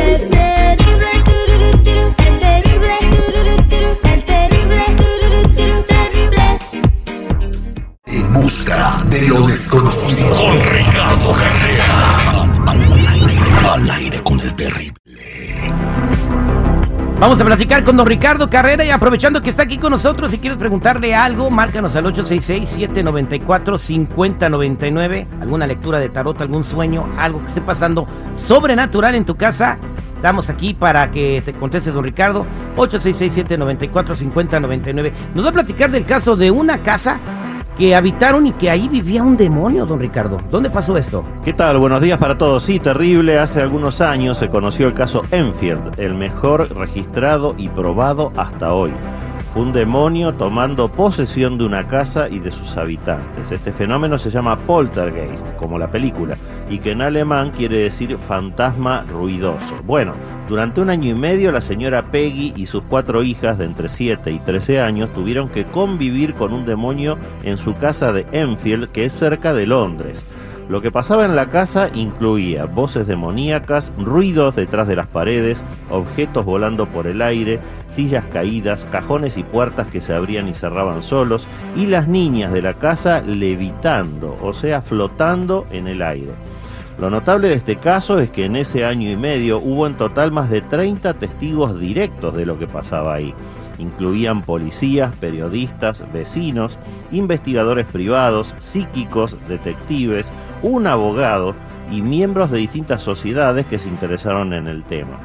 terrible, Vamos a platicar con don Ricardo Carrera y aprovechando que está aquí con nosotros, si quieres preguntarle algo, márcanos al 866-794-5099, alguna lectura de tarot, algún sueño, algo que esté pasando sobrenatural en tu casa. Estamos aquí para que te conteste don Ricardo, 866-794-5099. Nos va a platicar del caso de una casa que habitaron y que ahí vivía un demonio, don Ricardo. ¿Dónde pasó esto? ¿Qué tal? Buenos días para todos. Sí, terrible. Hace algunos años se conoció el caso Enfield, el mejor registrado y probado hasta hoy. Un demonio tomando posesión de una casa y de sus habitantes. Este fenómeno se llama poltergeist, como la película, y que en alemán quiere decir fantasma ruidoso. Bueno, durante un año y medio la señora Peggy y sus cuatro hijas de entre 7 y 13 años tuvieron que convivir con un demonio en su casa de Enfield, que es cerca de Londres. Lo que pasaba en la casa incluía voces demoníacas, ruidos detrás de las paredes, objetos volando por el aire, sillas caídas, cajones y puertas que se abrían y cerraban solos, y las niñas de la casa levitando, o sea, flotando en el aire. Lo notable de este caso es que en ese año y medio hubo en total más de 30 testigos directos de lo que pasaba ahí. Incluían policías, periodistas, vecinos, investigadores privados, psíquicos, detectives, un abogado y miembros de distintas sociedades que se interesaron en el tema.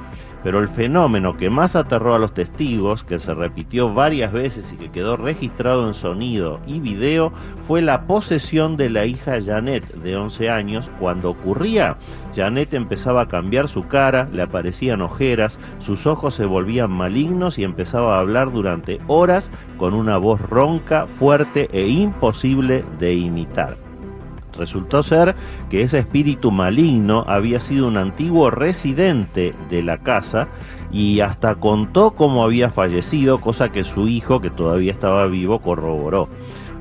Pero el fenómeno que más aterró a los testigos, que se repitió varias veces y que quedó registrado en sonido y video, fue la posesión de la hija Janet, de 11 años. Cuando ocurría, Janet empezaba a cambiar su cara, le aparecían ojeras, sus ojos se volvían malignos y empezaba a hablar durante horas con una voz ronca, fuerte e imposible de imitar. Resultó ser que ese espíritu maligno había sido un antiguo residente de la casa y hasta contó cómo había fallecido, cosa que su hijo, que todavía estaba vivo, corroboró.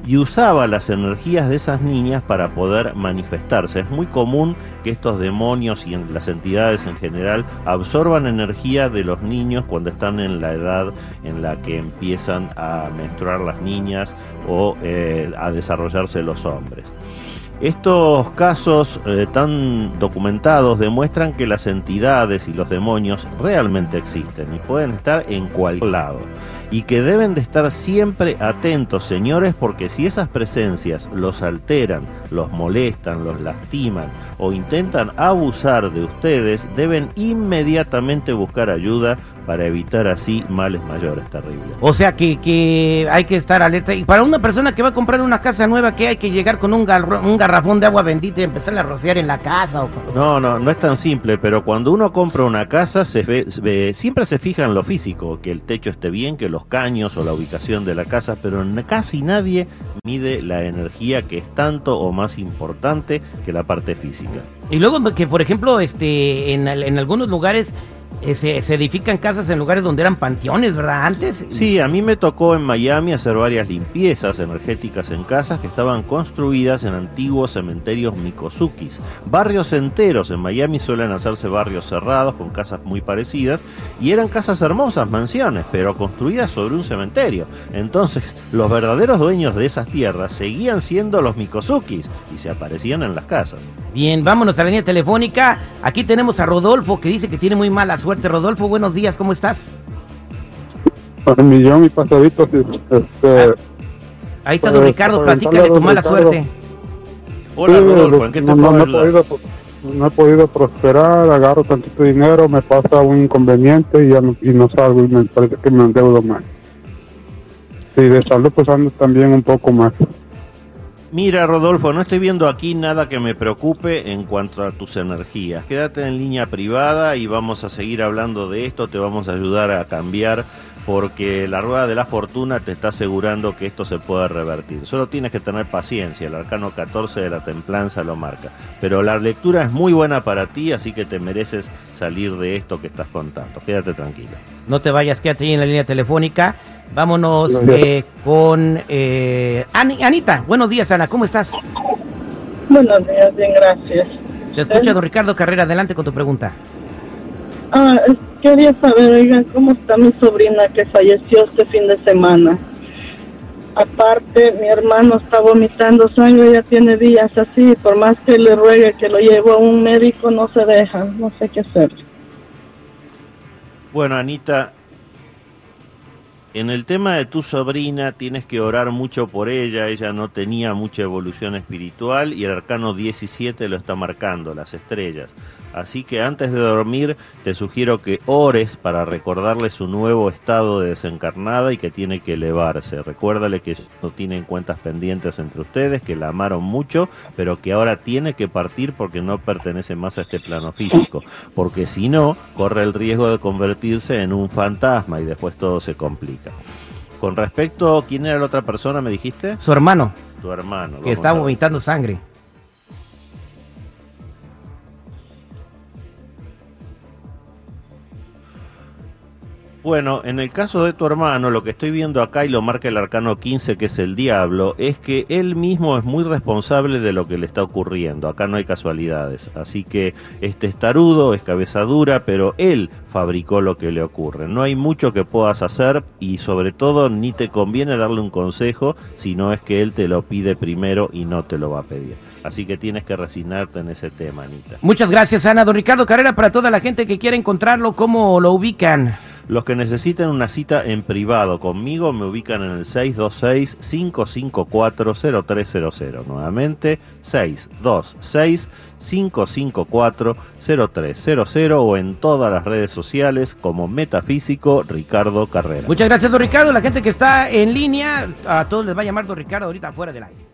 Y usaba las energías de esas niñas para poder manifestarse. Es muy común que estos demonios y las entidades en general absorban energía de los niños cuando están en la edad en la que empiezan a menstruar las niñas o eh, a desarrollarse los hombres. Estos casos eh, tan documentados demuestran que las entidades y los demonios realmente existen y pueden estar en cualquier lado y que deben de estar siempre atentos, señores, porque si esas presencias los alteran, los molestan, los lastiman o intentan abusar de ustedes, deben inmediatamente buscar ayuda para evitar así males mayores terribles. O sea que, que hay que estar alerta. Y para una persona que va a comprar una casa nueva, que hay que llegar con un, garro- un garrafón de agua bendita y empezar a rociar en la casa. O... No, no, no es tan simple, pero cuando uno compra una casa, se ve, se ve- siempre se fija en lo físico, que el techo esté bien, que los caños o la ubicación de la casa, pero casi nadie mide la energía que es tanto o más importante que la parte física. Y luego que, por ejemplo, este, en, en algunos lugares eh, se, se edifican casas en lugares donde eran panteones, ¿verdad? Antes. Sí, a mí me tocó en Miami hacer varias limpiezas energéticas en casas que estaban construidas en antiguos cementerios Mikosukis. Barrios enteros en Miami suelen hacerse barrios cerrados con casas muy parecidas y eran casas hermosas, mansiones, pero construidas sobre un cementerio. Entonces, los verdaderos dueños de esas tierras seguían siendo los Mikosukis y se aparecían en las casas. Bien, vámonos a la línea telefónica. Aquí tenemos a Rodolfo que dice que tiene muy mala suerte. Rodolfo, buenos días, ¿cómo estás? Un millón y pasaditos. Este, Ahí está Pues, don Ricardo, platícale tu mala Ricardo. suerte. Hola sí, Rodolfo, ¿en qué te no, puedo no, he podido, no he podido prosperar, agarro tantito dinero, me pasa un inconveniente y ya no, y no salgo y me parece que me endeudo más. Y de salud pues ando también un poco más. Mira, Rodolfo, no estoy viendo aquí nada que me preocupe en cuanto a tus energías. Quédate en línea privada y vamos a seguir hablando de esto, te vamos a ayudar a cambiar porque la rueda de la fortuna te está asegurando que esto se puede revertir. Solo tienes que tener paciencia, el arcano 14 de la templanza lo marca. Pero la lectura es muy buena para ti, así que te mereces salir de esto que estás contando. Quédate tranquilo. No te vayas, quédate ahí en la línea telefónica. Vámonos eh, con eh, Ani- Anita. Buenos días, Ana, ¿cómo estás? Buenos días, bien, gracias. Te escucha don Ricardo Carrera, adelante con tu pregunta. Ah, quería saber, oigan, cómo está mi sobrina que falleció este fin de semana. Aparte, mi hermano está vomitando sangre, ya tiene días así, por más que le ruegue que lo llevo a un médico, no se deja, no sé qué hacer. Bueno, Anita, en el tema de tu sobrina tienes que orar mucho por ella, ella no tenía mucha evolución espiritual y el arcano 17 lo está marcando, las estrellas. Así que antes de dormir te sugiero que ores para recordarle su nuevo estado de desencarnada y que tiene que elevarse. Recuérdale que no tienen cuentas pendientes entre ustedes, que la amaron mucho, pero que ahora tiene que partir porque no pertenece más a este plano físico. Porque si no, corre el riesgo de convertirse en un fantasma y después todo se complica. Con respecto, ¿quién era la otra persona, me dijiste? Su hermano, Tu hermano. que a ver. vomitando sangre. Bueno, en el caso de tu hermano, lo que estoy viendo acá y lo marca el arcano 15, que es el diablo, es que él mismo es muy responsable de lo que le está ocurriendo. Acá no hay casualidades. Así que este es tarudo, es cabeza dura, pero él fabricó lo que le ocurre. No hay mucho que puedas hacer y sobre todo ni te conviene darle un consejo si no es que él te lo pide primero y no te lo va a pedir. Así que tienes que resignarte en ese tema, Anita. Muchas gracias, Ana. Don Ricardo Carrera, para toda la gente que quiera encontrarlo, ¿cómo lo ubican? Los que necesiten una cita en privado conmigo me ubican en el 626-554-0300. Nuevamente, 626-554-0300 o en todas las redes sociales como Metafísico Ricardo Carrera. Muchas gracias, don Ricardo. La gente que está en línea, a todos les va a llamar don Ricardo ahorita fuera del aire.